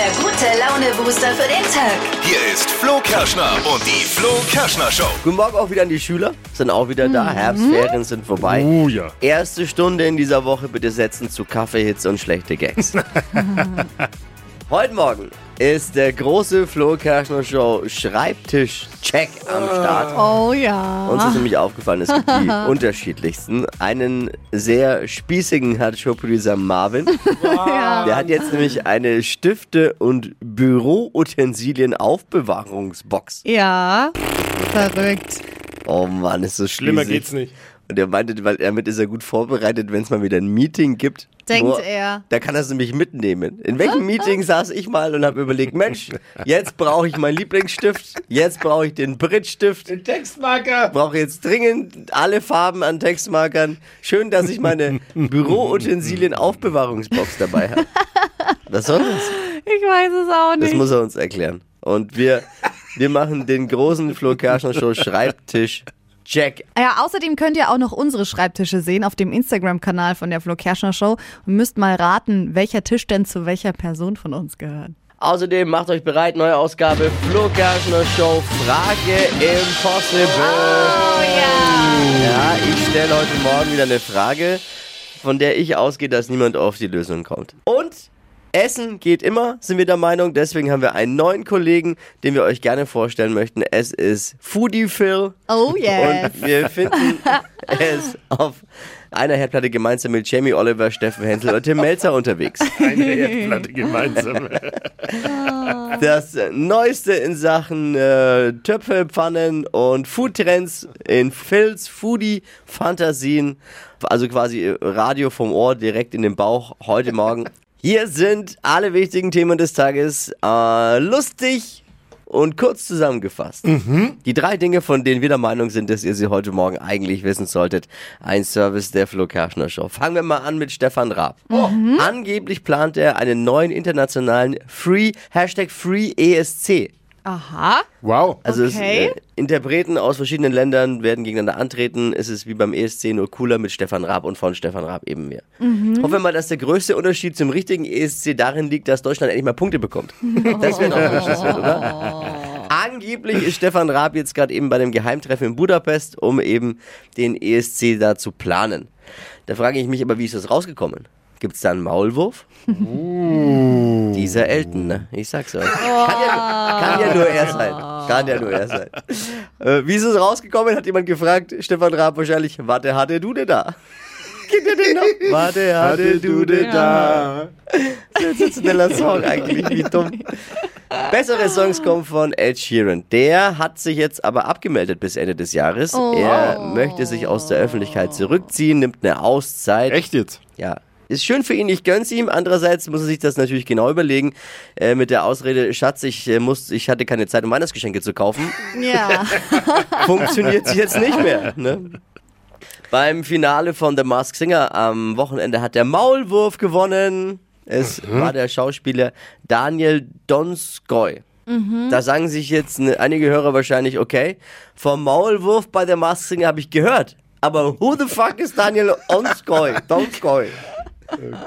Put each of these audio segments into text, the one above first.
der gute Laune-Booster für den Tag. Hier ist Flo Kerschner und die Flo Kerschner Show. Guten Morgen auch wieder an die Schüler. Sind auch wieder da. Herbstferien sind vorbei. Oh ja. Erste Stunde in dieser Woche bitte setzen zu Kaffeehits und schlechte Gags. Heute Morgen ist der große Flo Kerschner Show Schreibtisch-Check am Start. Oh ja. Uns ist nämlich aufgefallen, es gibt die unterschiedlichsten. Einen sehr spießigen hat Showproducer Marvin. Der hat jetzt nämlich eine Stifte- und Büroutensilien-Aufbewahrungsbox. Ja, verrückt. Oh Mann, ist so Schlimmer spießig. geht's nicht. Und er meinte, weil damit ist er gut vorbereitet, wenn es mal wieder ein Meeting gibt. Denkt wo- er. Da kann er es nämlich mitnehmen. In welchem Meeting saß ich mal und habe überlegt, Mensch, jetzt brauche ich meinen Lieblingsstift, jetzt brauche ich den Brit-Stift, Den Textmarker. brauche jetzt dringend alle Farben an Textmarkern. Schön, dass ich meine Büroutensilien-Aufbewahrungsbox dabei habe. Was soll das? Ich weiß es auch Das nicht. muss er uns erklären. Und wir, wir machen den großen Flo Kerschner Show Schreibtisch Check. Ja, außerdem könnt ihr auch noch unsere Schreibtische sehen auf dem Instagram-Kanal von der Flo Kerschner Show und müsst mal raten, welcher Tisch denn zu welcher Person von uns gehört. Außerdem macht euch bereit, neue Ausgabe Flo Kerschner Show Frage Impossible. Oh ja. Ja, ich stelle heute Morgen wieder eine Frage, von der ich ausgehe, dass niemand auf die Lösung kommt. Und Essen geht immer, sind wir der Meinung. Deswegen haben wir einen neuen Kollegen, den wir euch gerne vorstellen möchten. Es ist Foodie Phil. Oh yes. Und wir finden es auf einer Herdplatte gemeinsam mit Jamie Oliver, Steffen Hensel und Tim Melzer unterwegs. Eine Herdplatte gemeinsam. Das Neueste in Sachen äh, Töpfe, Pfannen und Foodtrends in Phils Foodie Fantasien. Also quasi Radio vom Ohr direkt in den Bauch heute Morgen. Hier sind alle wichtigen Themen des Tages äh, lustig und kurz zusammengefasst. Die drei Dinge, von denen wir der Meinung sind, dass ihr sie heute Morgen eigentlich wissen solltet. Ein Service der Flo Kerschner Show. Fangen wir mal an mit Stefan Raab. Angeblich plant er einen neuen internationalen Free, Hashtag Free ESC. Aha. Wow. Also Okay. es, äh, Interpreten aus verschiedenen Ländern werden gegeneinander antreten. Es ist wie beim ESC nur cooler mit Stefan Raab und von Stefan Raab eben mehr. Hoffen wir mal, dass der größte Unterschied zum richtigen ESC darin liegt, dass Deutschland endlich mal Punkte bekommt. Das wäre noch wünschenswert, oder? Angeblich ist Stefan Raab jetzt gerade eben bei dem Geheimtreffen in Budapest, um eben den ESC da zu planen. Da frage ich mich aber, wie ist das rausgekommen? Gibt es da einen Maulwurf? Dieser Elton, ne? Ich sag's euch. Kann, ja, kann ja nur er sein. Kann ja nur er sein. Äh, wie ist es rausgekommen? Hat jemand gefragt. Stefan Raab wahrscheinlich. Warte, hatte du denn da? Kennt ihr den noch? Warte, hatte du denn da? Sensationeller Song eigentlich, wie dumm. Bessere Songs kommen von Ed Sheeran. Der hat sich jetzt aber abgemeldet bis Ende des Jahres. Er möchte sich aus der Öffentlichkeit zurückziehen, nimmt eine Auszeit. Echt jetzt? Ja. Ist schön für ihn, ich gönn's ihm. Andererseits muss er sich das natürlich genau überlegen. Äh, mit der Ausrede, Schatz, ich, äh, muss, ich hatte keine Zeit, um Weihnachtsgeschenke zu kaufen. Ja. Funktioniert sie jetzt nicht mehr. Ne? Beim Finale von The Masked Singer am Wochenende hat der Maulwurf gewonnen. Es war der Schauspieler Daniel Donskoy. Da sagen sich jetzt ne, einige Hörer wahrscheinlich, okay, vom Maulwurf bei der Masked Singer habe ich gehört. Aber who the fuck ist Daniel Donskoy? Donskoy.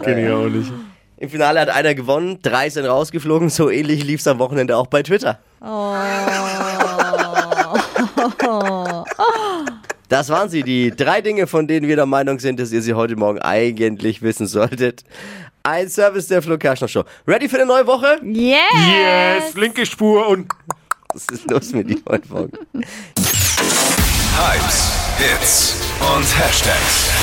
Kenn ich auch nicht. Im Finale hat einer gewonnen, drei sind rausgeflogen. So ähnlich lief's am Wochenende auch bei Twitter. Das waren sie, die drei Dinge, von denen wir der Meinung sind, dass ihr sie heute Morgen eigentlich wissen solltet. Ein Service der Flo Kerschner Show. Ready für eine neue Woche? Yes. Yes, linke Spur und Was ist los mit dir heute Morgen? Hypes, Hits und Hashtags.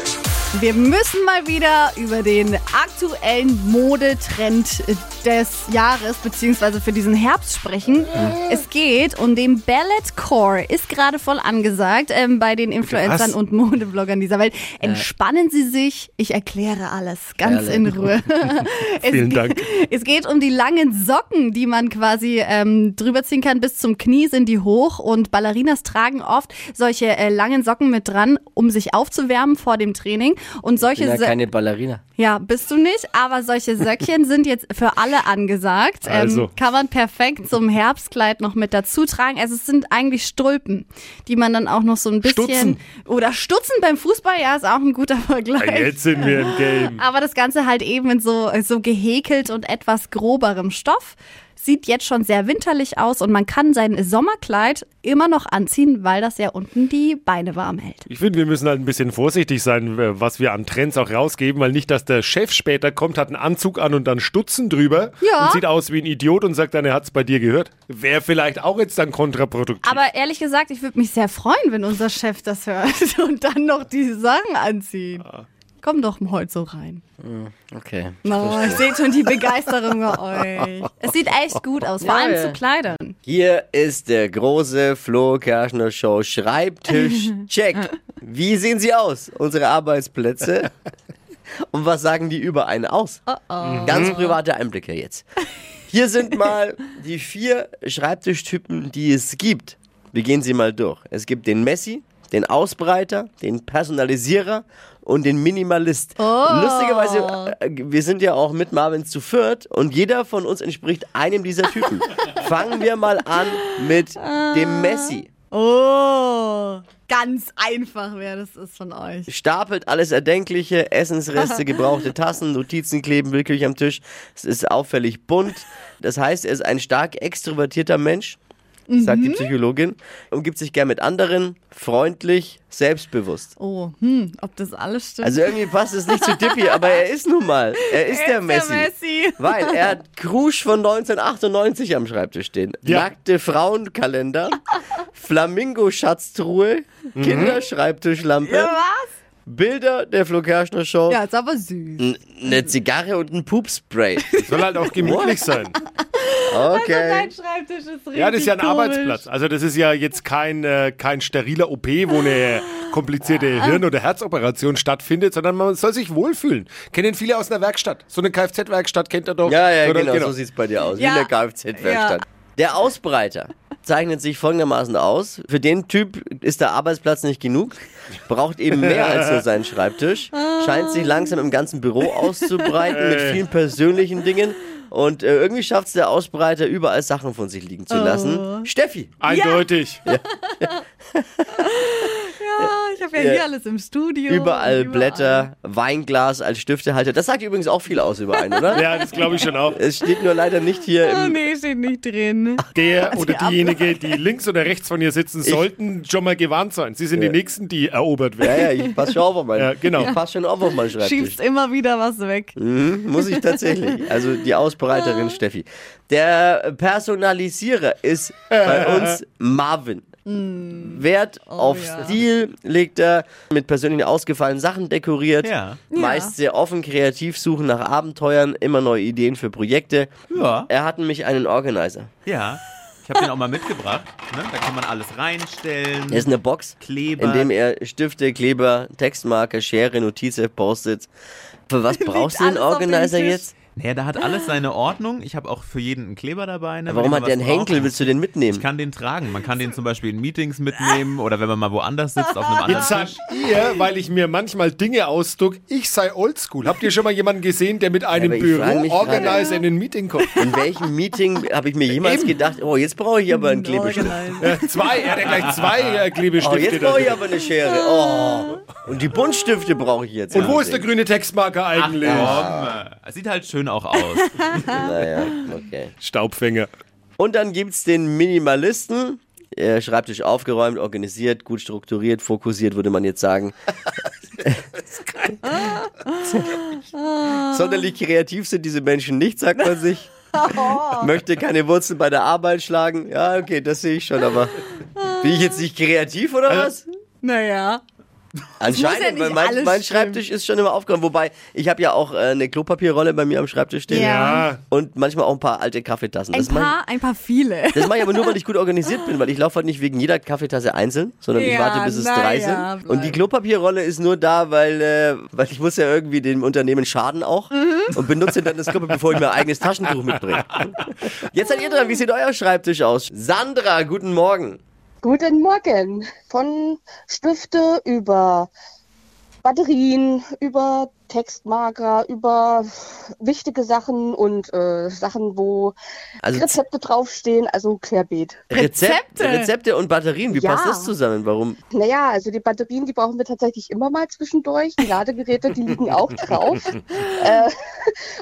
Wir müssen mal wieder über den aktuellen Modetrend des Jahres beziehungsweise für diesen Herbst sprechen. Es geht um den Balletcore. Ist gerade voll angesagt ähm, bei den Influencern Was? und Modebloggern dieser Welt. Entspannen Sie sich. Ich erkläre alles ganz in Ruhe. es, Vielen Dank. Es geht um die langen Socken, die man quasi ähm, drüber ziehen kann. Bis zum Knie sind die hoch und Ballerinas tragen oft solche äh, langen Socken mit dran, um sich aufzuwärmen vor dem Training. Und solche bin ja keine Ballerina. ja, bist du nicht, aber solche Söckchen sind jetzt für alle angesagt. Also. Ähm, kann man perfekt zum Herbstkleid noch mit dazu tragen. Also es sind eigentlich Stulpen, die man dann auch noch so ein bisschen Stutzen. oder Stutzen beim Fußball, ja, ist auch ein guter Vergleich. Ja, Jetzt sind wir im Game. Aber das Ganze halt eben in so, so gehäkelt und etwas groberem Stoff. Sieht jetzt schon sehr winterlich aus und man kann sein Sommerkleid immer noch anziehen, weil das ja unten die Beine warm hält. Ich finde, wir müssen halt ein bisschen vorsichtig sein, was wir an Trends auch rausgeben, weil nicht, dass der Chef später kommt, hat einen Anzug an und dann Stutzen drüber Ja. und sieht aus wie ein Idiot und sagt dann, er hat es bei dir gehört. Wäre vielleicht auch jetzt dann kontraproduktiv. Aber ehrlich gesagt, ich würde mich sehr freuen, wenn unser Chef das hört und dann noch die Sachen anzieht. Komm doch heute so rein. Okay. Oh, ich sehe schon die Begeisterung bei euch. Es sieht echt gut aus, vor Ja, allem ja. zu Kleidern. Hier ist der große Flo Kerschner Show Schreibtisch Check. Wie sehen sie aus, unsere Arbeitsplätze? Und was sagen die über einen aus? Ganz private Einblicke jetzt. Hier sind mal die vier Schreibtischtypen, die es gibt. Wir gehen sie mal durch. Es gibt den Messi, den Ausbreiter, den Personalisierer und den Minimalist. Lustigerweise, äh, wir sind ja auch mit Marvin zu viert und jeder von uns entspricht einem dieser Typen. Fangen wir mal an mit dem Messi. Oh, ganz einfach, wer das ist von euch. Stapelt alles Erdenkliche, Essensreste, gebrauchte Tassen, Notizen kleben willkürlich am Tisch. Es ist auffällig bunt. Das heißt, er ist ein stark extrovertierter Mensch, sagt die Psychologin, umgibt sich gern mit anderen, freundlich, selbstbewusst. Oh, hm, ob das alles stimmt. Also irgendwie passt es nicht zu Dippy, aber er ist nun mal. Er ist der Messi. Messi. Weil er hat Krusch von 1998 am Schreibtisch stehen. Ja. Nackte Frauenkalender, Flamingo-Schatztruhe, Kinderschreibtischlampe, Ja, was? Bilder der Flo Kerschner Show, Ja, ist aber süß. eine Zigarre und ein Pupspray. Soll halt auch gemütlich sein. Okay. Dein Schreibtisch ist richtig Ja, das ist ja ein komisch. Arbeitsplatz. Also das ist ja jetzt kein, äh, kein steriler OP, wo eine komplizierte Hirn- oder Herzoperation stattfindet, sondern man soll sich wohlfühlen. Kennen viele aus einer Werkstatt. So eine Kfz-Werkstatt kennt er doch. Ja, ja, Oder- genau, so sieht's bei dir aus. Wie Ja. in der Kfz-Werkstatt. Der Ausbreiter zeichnet sich folgendermaßen aus. Für den Typ ist der Arbeitsplatz nicht genug, braucht eben mehr als nur seinen Schreibtisch, scheint sich langsam im ganzen Büro auszubreiten mit vielen persönlichen Dingen. Und äh, irgendwie schafft es der Ausbreiter, überall Sachen von sich liegen zu lassen. Steffi. Eindeutig. Ja, ich habe ja, Ja. hier alles im Studio. Überall Überall. Blätter, Weinglas als Stiftehalter. Das sagt übrigens auch viel aus über einen, oder? Ja, das glaube ich schon auch. Es steht nur leider nicht hier Oh im. nee, steht nicht drin. Der oder Die diejenige, die links oder rechts von ihr sitzen, sollten schon mal gewarnt sein. Sie sind die Nächsten, die erobert Ja, werden. ja, ich passe schon auf auf meinen. Ja, genau. Ich passe schon auf auf meinen Schreibtisch. Schiebst immer wieder was weg. Mhm, muss ich tatsächlich. Also die Ausbreiterin Steffi. Der Personalisierer ist bei uns Marvin. Wert auf ja. Stil legt er mit persönlichen ausgefallenen Sachen dekoriert. Ja. Meist sehr offen, kreativ, suchen nach Abenteuern, immer neue Ideen für Projekte. Ja. Er hat nämlich einen Organizer. Ja. Ich habe den auch mal mitgebracht. Ne? Da kann man alles reinstellen. Er ist eine Box, Kleber. in dem er Stifte, Kleber, Textmarker, Schere, Notizen, Post-its. Für was brauchst du den Organizer jetzt? Naja, da hat alles seine Ordnung. Ich habe auch für jeden einen Kleber dabei. Ne, Warum hat der einen Henkel? Willst du den mitnehmen? Ich kann den tragen. Man kann den zum Beispiel in Meetings mitnehmen oder wenn man mal woanders sitzt auf einem anderen Jetzt sagt Tisch. ihr, weil ich mir manchmal Dinge ausdruck, ich sei oldschool. Habt ihr schon mal jemanden gesehen, der mit einem mich Büro-Organizer in ein Meeting kommt? In welchem Meeting habe ich mir jemals gedacht, oh, jetzt brauche ich aber einen Klebestift. Ja, zwei, er hat ja gleich zwei äh, Oh, Klebestifte. jetzt brauche ich aber eine Schere. Oh. Und die Buntstifte brauche ich jetzt. Und wo ist der grüne Textmarker eigentlich? Komm, äh, sieht halt schön auch aus. Naja, okay. Staubfänger. Und dann gibt es den Minimalisten. Er Schreibtisch aufgeräumt, organisiert, gut strukturiert, fokussiert, würde man jetzt sagen. Sonderlich kreativ sind diese Menschen nicht, sagt man sich. Möchte keine Wurzeln bei der Arbeit schlagen. Ja, okay, das sehe ich schon, aber bin ich jetzt nicht kreativ oder was? Naja. Anscheinend, ja weil mein, mein. Schreibtisch ist schon immer aufgeräumt. Wobei, ich habe ja auch äh, eine Klopapierrolle bei mir am Schreibtisch stehen. Ja. Und manchmal auch ein paar alte Kaffeetassen. Ein Das mache paar, ein paar viele. ich, das mach ich aber nur, weil ich gut organisiert bin, weil ich laufe halt nicht wegen jeder Kaffeetasse einzeln, sondern ich Ja, warte, bis es drei ja, sind. Und die bleib. Klopapierrolle ist nur da, weil, äh, weil ich muss ja irgendwie dem Unternehmen schaden auch Mhm. und benutze dann das Klopapier, bevor ich mir ein eigenes Taschentuch mitbringe. Jetzt seid ihr dran, wie sieht euer Schreibtisch aus? Sandra, guten Morgen. Guten Morgen. Von Stifte über Batterien, über Textmarker, über wichtige Sachen und äh, Sachen, wo Also Rezepte draufstehen, also querbeet. Rezept, Rezepte? Rezepte und Batterien, wie Ja. passt das zusammen? Warum? Naja, also die Batterien, die brauchen wir tatsächlich immer mal zwischendurch. Die Ladegeräte, die liegen auch drauf. äh,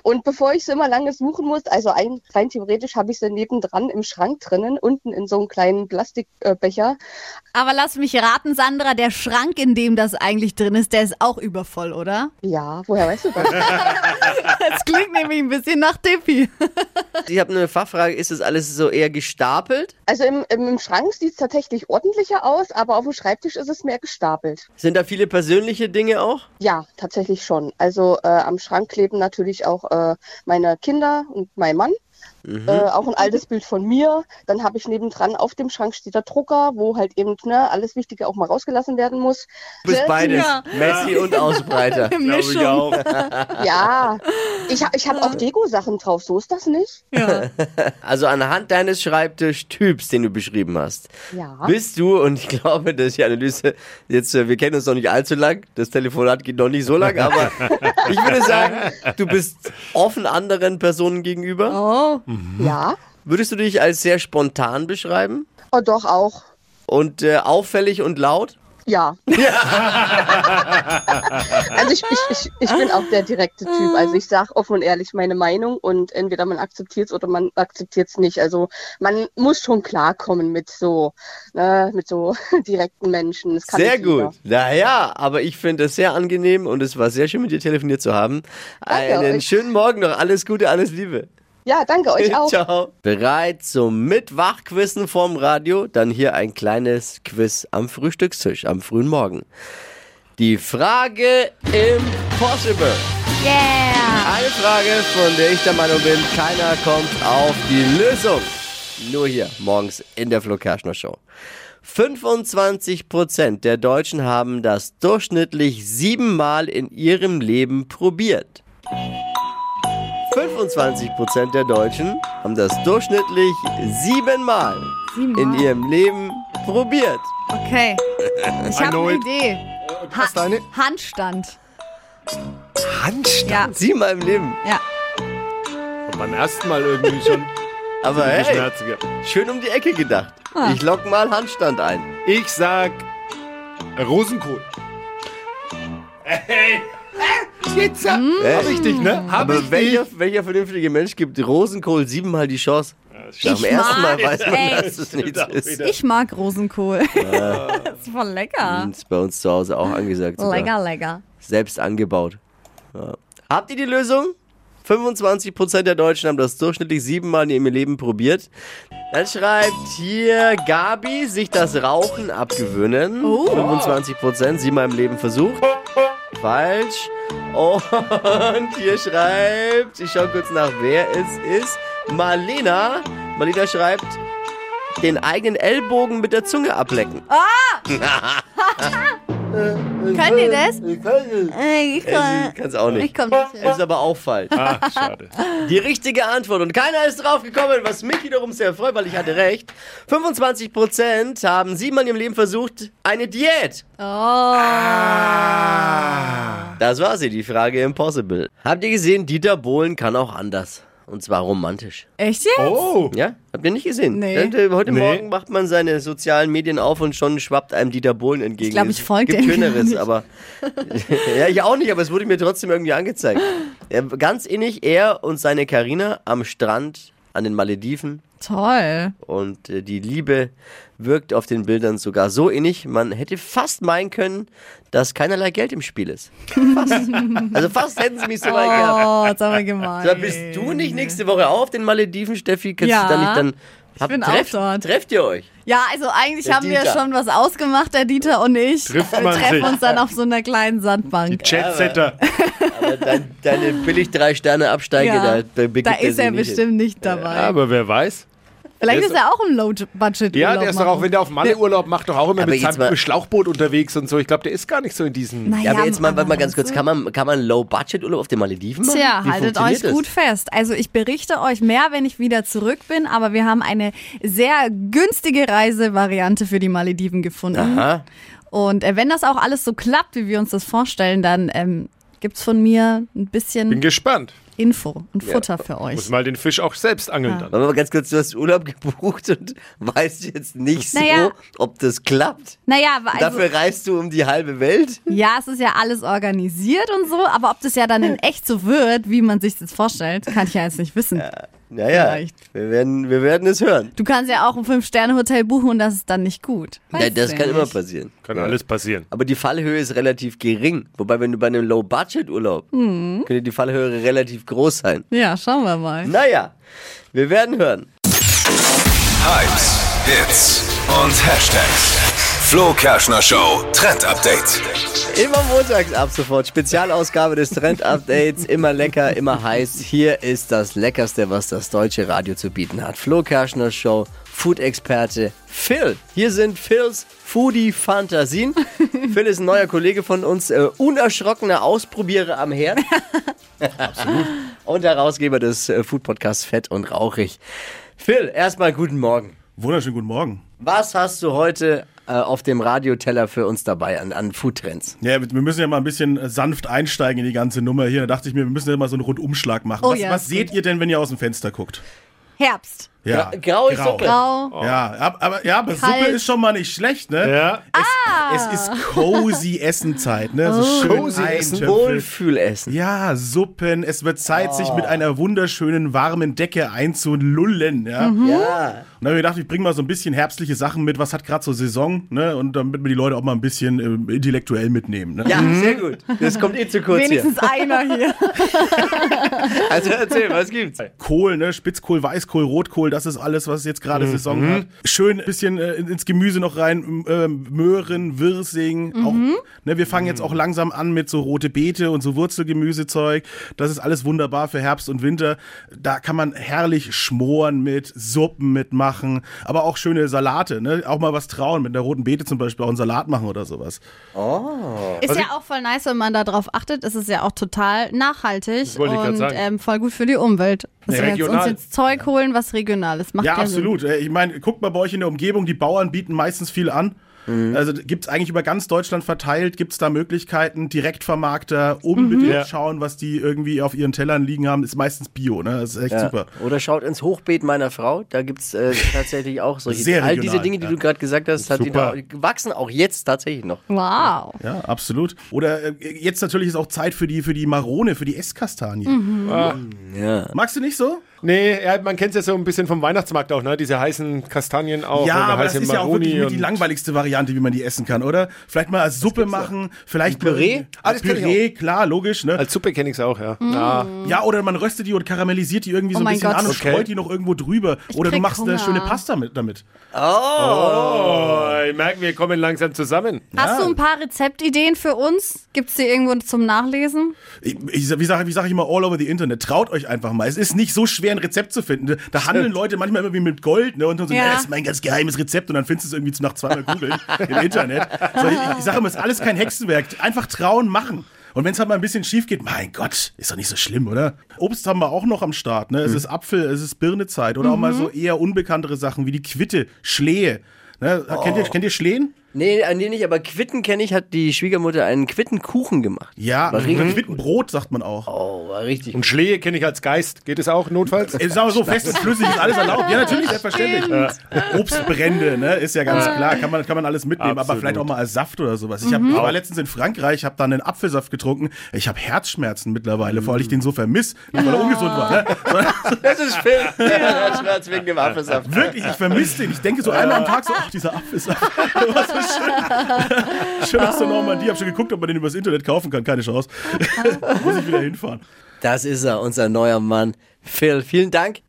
und bevor ich so immer lange suchen muss, also ein, rein theoretisch habe ich sie nebendran im Schrank drinnen, unten in so einem kleinen Plastikbecher. Aber lass mich raten, Sandra, der Schrank, in dem das eigentlich drin ist, der ist auch übervoll, oder? Ja, woher weißt du das? Das klingt nämlich ein bisschen nach Tippi. Ich habe eine Fachfrage, ist das alles so eher gestapelt? Also im, im, im Schrank sieht es tatsächlich ordentlicher aus, aber auf dem Schreibtisch ist es mehr gestapelt. Sind da viele persönliche Dinge auch? Ja, tatsächlich schon. Also äh, am Schrank kleben natürlich auch äh, meine Kinder und mein Mann. Äh, auch ein altes Bild von mir. Dann habe ich nebendran auf dem Schrank steht der Drucker, wo halt eben ne, alles Wichtige auch mal rausgelassen werden muss. Du bist beides, Ja. Messi und Ausbreiter. Glaube ich auch. Ja, ich, ich habe auch Deko-Sachen drauf, so ist das nicht. Also anhand deines Schreibtischtyps, den du beschrieben hast, Ja. bist du, und ich glaube, dass die Analyse jetzt, äh, wir kennen uns noch nicht allzu lang, das Telefonat geht noch nicht so lang, aber ich würde sagen, du bist offen anderen Personen gegenüber. Oh. Ja, Würdest du dich als sehr spontan beschreiben? oh, doch auch. Und äh, auffällig und laut? Ja. also ich, ich, ich, ich bin auch der direkte Typ. Also ich sage offen und ehrlich meine Meinung und entweder man akzeptiert es oder man akzeptiert es nicht. Also man muss schon klarkommen mit so, ne, mit so direkten Menschen. Sehr gut. Naja, aber ich finde es sehr angenehm und es war sehr schön mit dir telefoniert zu haben. Danke Einen schönen Morgen noch. Alles Gute, alles Liebe. Ja, danke euch auch. Ciao. Bereit zum Mitwachquissen vorm Radio? Dann hier ein kleines Quiz am Frühstückstisch am frühen Morgen. Die Frage Impossible. Yeah. Eine Frage, von der ich der Meinung bin, keiner kommt auf die Lösung. Nur hier, morgens in der Flo Kerschner Show. 25% der Deutschen haben das durchschnittlich siebenmal in ihrem Leben probiert. 25% der Deutschen haben das durchschnittlich siebenmal in Siebenmal. ihrem Leben probiert. Okay. Ich habe eine Erneut. Idee. Was deine? Handstand. Handstand. Ja. Siebenmal im Leben. Ja. Beim ersten Mal irgendwie schon Aber bisschen hey, herziger. schön um die Ecke gedacht. Ah. Ich lock mal Handstand ein. Ich sag Rosenkohl. Hey. Jetzt ja. Hey. Richtig, ne? Hab Aber ich welcher, dich. welcher vernünftige Mensch gibt Rosenkohl siebenmal die Chance? Dem Ich ersten Mal mag- weiß man, ey. dass es nichts ist. wieder. Ich mag Rosenkohl. das ist voll lecker. Das ist bei uns zu Hause auch angesagt. sogar. Lecker, lecker. Selbst angebaut. Ja. Habt ihr die Lösung? 25% der Deutschen haben das durchschnittlich siebenmal in ihrem Leben probiert. Dann schreibt hier Gabi, sich das Rauchen abgewöhnen. Oh. 25%, siebenmal im Leben versucht. Falsch. Und hier schreibt, ich schaue kurz nach, wer es ist. Marlena. Marlena schreibt, den eigenen Ellbogen mit der Zunge ablecken. Könnt ihr das? Äh, Ich Ich kann, kann es auch nicht. ich komm nicht hin. Ist aber auch falsch. Ah, schade. Die richtige Antwort. Und keiner ist drauf gekommen, was mich wiederum sehr freut, weil ich hatte recht. 25% haben siebenmal in ihrem Leben versucht, eine Diät. Oh. Das war sie, die Frage Impossible. Habt ihr gesehen, Dieter Bohlen kann auch anders. Und zwar romantisch. Echt jetzt? Oh. Ja? Habt ihr nicht gesehen? Nee. Äh, Heute Nee. Morgen macht man seine sozialen Medien auf und schon schwappt einem Dieter Bohlen entgegen. Ich glaub, ich folge dem Schöneres, nicht. aber. ja, ich auch nicht, aber es wurde mir trotzdem irgendwie angezeigt. Ja, ganz innig, er und seine Karina am Strand an den Malediven. Toll. Und äh, die Liebe wirkt auf den Bildern sogar so innig, man hätte fast meinen können, dass keinerlei Geld im Spiel ist. Fast. also fast hätten sie mich so weit gehabt. Oh, das ist aber gemein. So, bist du nicht nächste Woche auch auf den Malediven, Steffi? Kannst Ja, du da nicht dann. Habt, bin auch trefft, dort. trefft ihr euch? Ja, also eigentlich Der haben wir Dieter. schon was ausgemacht, der Dieter und ich. Trifft wir man treffen sich. uns dann auf so einer kleinen Sandbank. Jetsetter. Aber dein, deine billig drei Sterne Absteige, Ja, da, da, er ist er nicht bestimmt nicht dabei. Aber wer weiß. Vielleicht ist ist- er auch ein Low-Budget. Ja, der ist doch auch, wenn der auf Malle-Urlaub macht, doch auch immer Aber mit seinem mal- Schlauchboot unterwegs und so. Ich glaube, der ist gar nicht so in diesen. Naja, Ja, aber jetzt mal, warte mal ganz kurz, kann man, kann man Low-Budget-Urlaub auf den Malediven machen? Tja, Wie haltet euch das? gut fest. Also ich berichte euch mehr, wenn ich wieder zurück bin, aber wir haben eine sehr günstige Reisevariante für die Malediven gefunden. Aha. Und äh, wenn das auch alles so klappt, wie wir uns das vorstellen, dann ähm, gibt's von mir ein bisschen Bin gespannt. Info und Futter für euch. Muss mal den Fisch auch selbst angeln dann. Aber mal ganz kurz, du hast Urlaub gebucht und weißt jetzt nicht so, Naja. ob das klappt. Naja, aber also, Dafür reist du um die halbe Welt. ja, es ist ja alles organisiert und so, aber ob das ja dann in echt so wird, wie man sich das vorstellt, kann ich ja jetzt nicht wissen. Naja, Vielleicht. wir werden, wir werden es hören. Du kannst ja auch ein Fünf-Sterne-Hotel buchen und das ist dann nicht gut. Ja, Weißt das du kann ja immer nicht. passieren. Kann alles passieren. Aber die Fallhöhe ist relativ gering. Wobei, wenn du bei einem Low-Budget-Urlaub, Mhm. könnte die Fallhöhe relativ groß sein. Ja, schauen wir mal. Naja, wir werden hören. Hypes, Hits und Hashtags. Flo Kerschner Show Trend Update. Immer montags ab sofort. Spezialausgabe des Trend-Updates. Immer lecker, immer heiß. Hier ist das Leckerste, was das deutsche Radio zu bieten hat. Flo Kerschner Show, Food-Experte Phil. Hier sind Phils Foodie-Fantasien. Phil ist ein neuer Kollege von uns, äh, unerschrockener Ausprobierer am Herd. Absolut. Und Herausgeber des äh, Food-Podcasts Fett und Rauchig. Phil, erstmal guten Morgen. Wunderschönen guten Morgen. Was hast du heute äh, auf dem Radioteller für uns dabei an, an Foodtrends? Ja, wir müssen ja mal ein bisschen äh, sanft einsteigen in die ganze Nummer hier. Da dachte ich mir, wir müssen ja mal so einen Rundumschlag machen. Oh was ja, was seht ihr denn, wenn ihr aus dem Fenster guckt? Herbst. Ja, Gra- graue Suppe. Grau. Ja, ab- aber, ja, aber Kalt. Suppe ist schon mal nicht schlecht, ne? Ja. Es ist cozy Essenzeit, ne? So schön Cozy Essen. Wohlfühlessen. Ja, Suppen. Es wird Zeit, sich mit einer wunderschönen warmen Decke einzulullen, ja. Ja. Und dann habe ich mir gedacht, ich bringe mal so ein bisschen herbstliche Sachen mit, was hat gerade so Saison, ne? Und damit wir die Leute auch mal ein bisschen ähm, intellektuell mitnehmen, ne? Ja, sehr gut. Das kommt eh zu kurz Wenigstens einer hier. hier. Also erzähl, was gibt's? Kohl, ne? Spitzkohl, Weißkohl, Rotkohl, das ist alles, was jetzt gerade Saison hat. Schön ein bisschen äh, ins Gemüse noch rein, ähm, Möhren, Wirsing. Auch, ne, wir fangen jetzt auch langsam an mit so rote Beete und so Wurzelgemüsezeug. Das ist alles wunderbar für Herbst und Winter. Da kann man herrlich schmoren mit, Suppen mitmachen, aber auch schöne Salate, ne? Auch mal was trauen, mit der roten Beete zum Beispiel auch einen Salat machen oder sowas. Ist ja auch voll nice, wenn man da drauf achtet. Es ist ja auch total nachhaltig und ähm, voll gut für die Umwelt. Dass Ja, wir jetzt uns jetzt Zeug holen, was regional ist. Macht Ja, absolut. Äh, Ich meine, guckt mal bei euch in der Umgebung, die Bauern bieten meistens viel an. Also gibt es eigentlich über ganz Deutschland verteilt, gibt es da Möglichkeiten, Direktvermarkter, unbedingt Ja. schauen, was die irgendwie auf ihren Tellern liegen haben, ist meistens Bio, ne? Das ist echt Ja. super. Oder schaut ins Hochbeet meiner Frau. Da gibt's äh, tatsächlich auch solche. Sehr all diese regional, Dinge, die ja. du gerade gesagt hast, hat die da, wachsen auch jetzt tatsächlich noch. Wow. Ja, absolut. Oder äh, jetzt natürlich ist auch Zeit für die, für die Marone, für die Esskastanie. Ja. Magst du nicht so? Nee, ja, man kennt es ja so ein bisschen vom Weihnachtsmarkt auch, ne? Diese heißen Kastanien auch. ja, aber das ist ja auch wirklich Maroni die langweiligste Variante, wie man die essen kann, oder? Vielleicht mal als Suppe machen, vielleicht Püree? Mal, Ah, ich Püree, klar, logisch, ne? Als Suppe kenne ich es auch, ja. ja. Ja, oder man röstet die und karamellisiert die irgendwie Oh so ein bisschen Gott. an und Okay. streut die noch irgendwo drüber. oder du machst eine Hunger. schöne Pasta mit, damit. Oh, ich merke, wir kommen langsam zusammen. Hast du ein paar Rezeptideen für uns? Gibt's die irgendwo zum Nachlesen? Ich, ich, wie sage wie sag ich immer, all over the Internet. Traut euch einfach mal. Es ist nicht so schwer, ein Rezept zu finden. Da handeln Leute manchmal immer wie mit Gold ne? und dann so, Ja. ja. das ist mein ganz geheimes Rezept und dann findest du es irgendwie nach zweimal googeln im Internet. So, ich ich sage immer, es ist alles kein Hexenwerk. Einfach trauen, machen. Und wenn es halt mal ein bisschen schief geht, mein Gott, ist doch nicht so schlimm, oder? Obst haben wir auch noch am Start. Ne? Es ist Apfel, es ist Birnezeit oder auch mal so eher unbekanntere Sachen wie die Quitte, Schlehe. Ne? Kennt, ihr, kennt ihr Schlehen? Nee, äh, nee, nicht, aber Quitten kenne ich, hat die Schwiegermutter einen Quittenkuchen gemacht. Ja, War Quittenbrot sagt man auch. Oh, war richtig. Und Schlehe kenne ich als Geist. Geht es auch notfalls? Sag mal so, fest und flüssig ist alles erlaubt. Ja, natürlich, selbstverständlich. Obstbrände, ne, ist ja ganz klar, kann man, kann man alles mitnehmen, aber Absolut. vielleicht auch mal als Saft oder sowas. Ich, hab, ich war letztens in Frankreich, habe da einen Apfelsaft getrunken. Ich habe Herzschmerzen mittlerweile, vor allem ich den so vermiss, nicht weil er ungesund war. Ne? Das ist Phil. Ja, Schmerz wegen dem Apfelsaft. wirklich, ich vermisse den. Ich denke so einmal am Tag so, ach, dieser Apfelsaft. Schön. Schön aus der Normandie. Hab schon geguckt, ob man den übers Internet kaufen kann. Keine Chance. Muss ich wieder hinfahren. Das ist er, unser neuer Mann. Phil, vielen Dank.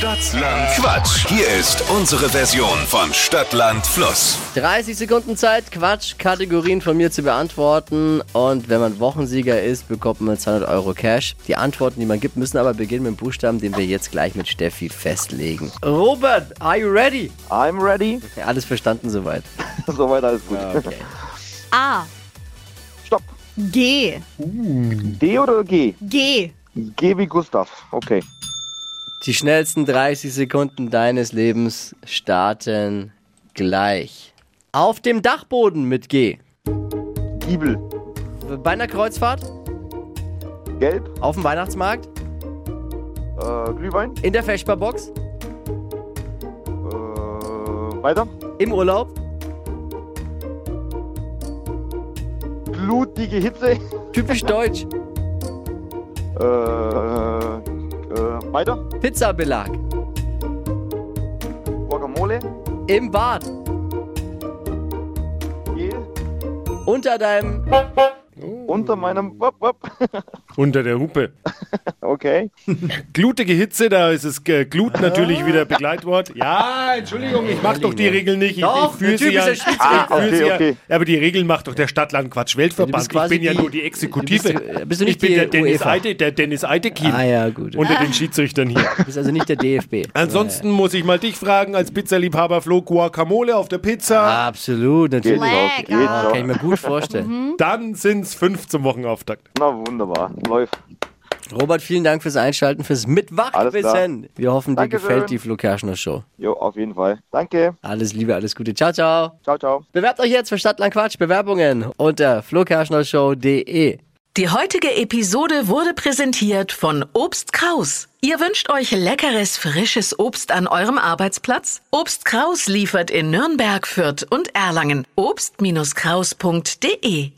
Stadtland Quatsch. Hier ist unsere Version von Stadtland Fluss. 30 Sekunden Zeit, Quatsch, Kategorien von mir zu beantworten. Und wenn man Wochensieger ist, bekommt man 200 Euro Cash. Die Antworten, die man gibt, müssen aber beginnen mit dem Buchstaben, den wir jetzt gleich mit Steffi festlegen. Robert, are you ready? I'm ready. Alles verstanden soweit. Soweit alles gut. A. Stopp. G. D oder G? G. G wie Gustav. Okay. Die schnellsten 30 Sekunden deines Lebens starten gleich. Auf dem Dachboden mit G. Giebel. Bei einer Kreuzfahrt. Gelb. Auf dem Weihnachtsmarkt. Äh, Glühwein. In der Feschbarbox. Äh, weiter. Im Urlaub. Blutige Hitze. Typisch deutsch. Äh, äh, weiter. Pizzabelag. Guacamole. Im Bad. Gel. Unter deinem. Unter meinem. Wop, wop. Unter der Hupe. Okay. Glutige Hitze, da ist es äh, Glut natürlich wieder Begleitwort. Ja, Entschuldigung, ich mach doch die Regeln nicht. Ich, Doch, ich führe der sie ja. ist der Ich Schiedsrichter. führe Okay, sie ja. okay. Ja, aber die Regeln macht doch der Stadtland Quatsch Weltverband. Du bist ich quasi bin ja die- nur die Exekutive. Du bist- bist du nicht ich bin die der Dennis, UEFA? Eide, der Dennis Eidekin Ah ja, gut. unter den Schiedsrichtern hier. Du bist also nicht der DFB. Ansonsten muss ich mal dich fragen, als Pizzaliebhaber Flo Guacamole auf der Pizza. Absolut, Geht natürlich. raus. Geht Lecker. Kann ich mir gut vorstellen. Dann sind's fünf zum Wochenauftakt. Na wunderbar. Läuft. Robert, vielen Dank fürs Einschalten, fürs Mitwachwissen. Wir hoffen, dir Dankeschön. gefällt die Flo Kerschner Show. Jo, auf jeden Fall. Danke. Alles Liebe, alles Gute. Ciao, ciao. Ciao, ciao. Bewerbt euch jetzt für Stadtland Quatsch. Bewerbungen unter flokerschnershow.de. Die heutige Episode wurde präsentiert von Obst Kraus. Ihr wünscht euch leckeres, frisches Obst an eurem Arbeitsplatz? Obst Kraus liefert in Nürnberg, Fürth und Erlangen. Obst-Kraus.de